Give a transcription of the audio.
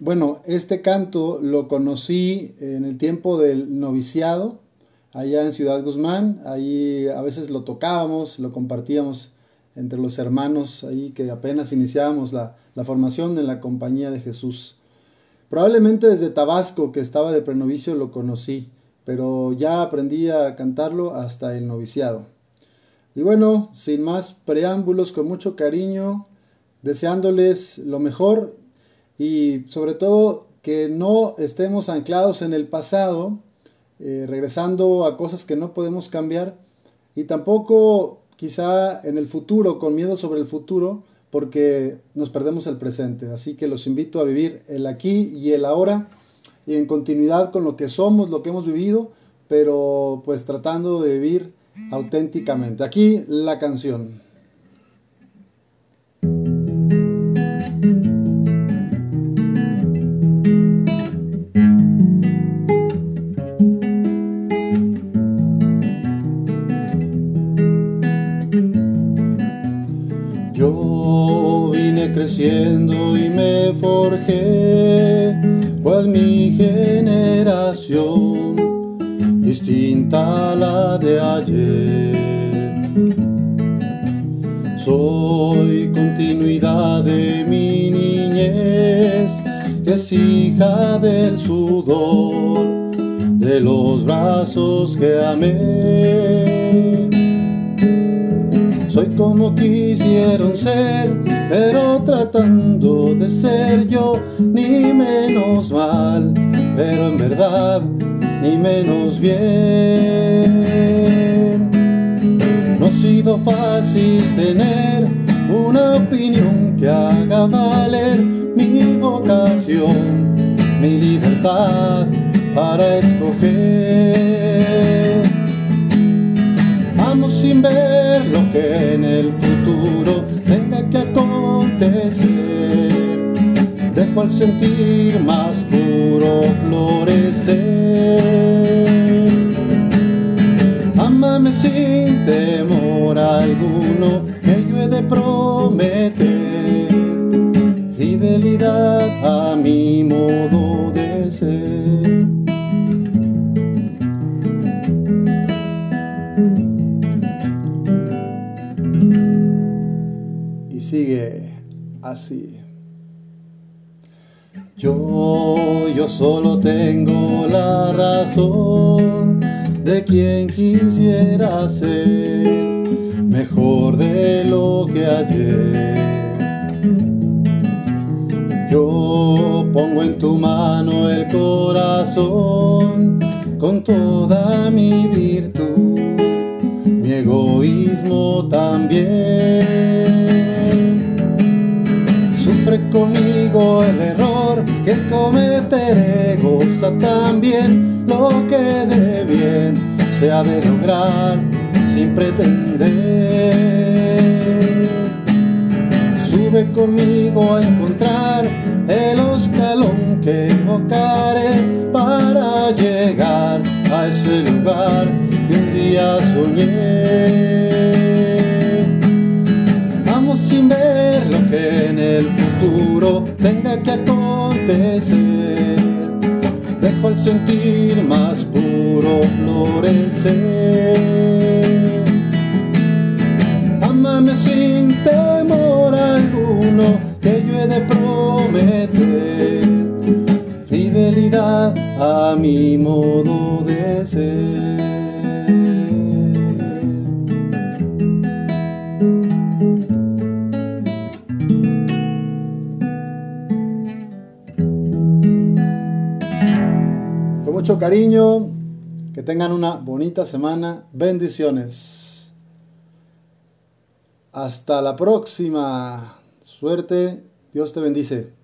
bueno, este canto lo conocí en el tiempo del noviciado, allá en Ciudad Guzmán. Ahí a veces lo tocábamos, lo compartíamos entre los hermanos ahí que apenas iniciábamos la, la formación en la compañía de Jesús. Probablemente desde Tabasco, que estaba de prenovicio, lo conocí, pero ya aprendí a cantarlo hasta el noviciado. Y bueno, sin más preámbulos, con mucho cariño, deseándoles lo mejor y sobre todo que no estemos anclados en el pasado, eh, regresando a cosas que no podemos cambiar y tampoco quizá en el futuro, con miedo sobre el futuro, porque nos perdemos el presente. Así que los invito a vivir el aquí y el ahora y en continuidad con lo que somos, lo que hemos vivido, pero pues tratando de vivir auténticamente. Aquí la canción. Creciendo y me forjé, pues mi generación, distinta a la de ayer. Soy continuidad de mi niñez, que es hija del sudor, de los brazos que amé soy como quisieron ser, pero tratando de ser yo, ni menos mal, pero en verdad, ni menos bien. No ha sido fácil tener una opinión que haga valer mi vocación, mi libertad para escoger. Dejo sentir más puro florecer. Ámame sin temor alguno que yo he de prometer. Fidelidad a mi modo de ser. sigue así. Yo, yo solo tengo la razón de quien quisiera ser mejor de lo que ayer. Yo pongo en tu mano el corazón con toda mi virtud, mi egoísmo también conmigo el error que cometeré, goza también lo que de bien se ha de lograr sin pretender. Sube conmigo a encontrar el escalón que evocaré para llegar a ese lugar que un día soñé. Vamos sin ver lo que en el tenga que acontecer. Dejo el sentir más puro florecer. Amame sin temor alguno que yo he de prometer. Fidelidad a mi modo de ser. Mucho cariño, que tengan una bonita semana, bendiciones. Hasta la próxima. Suerte, Dios te bendice.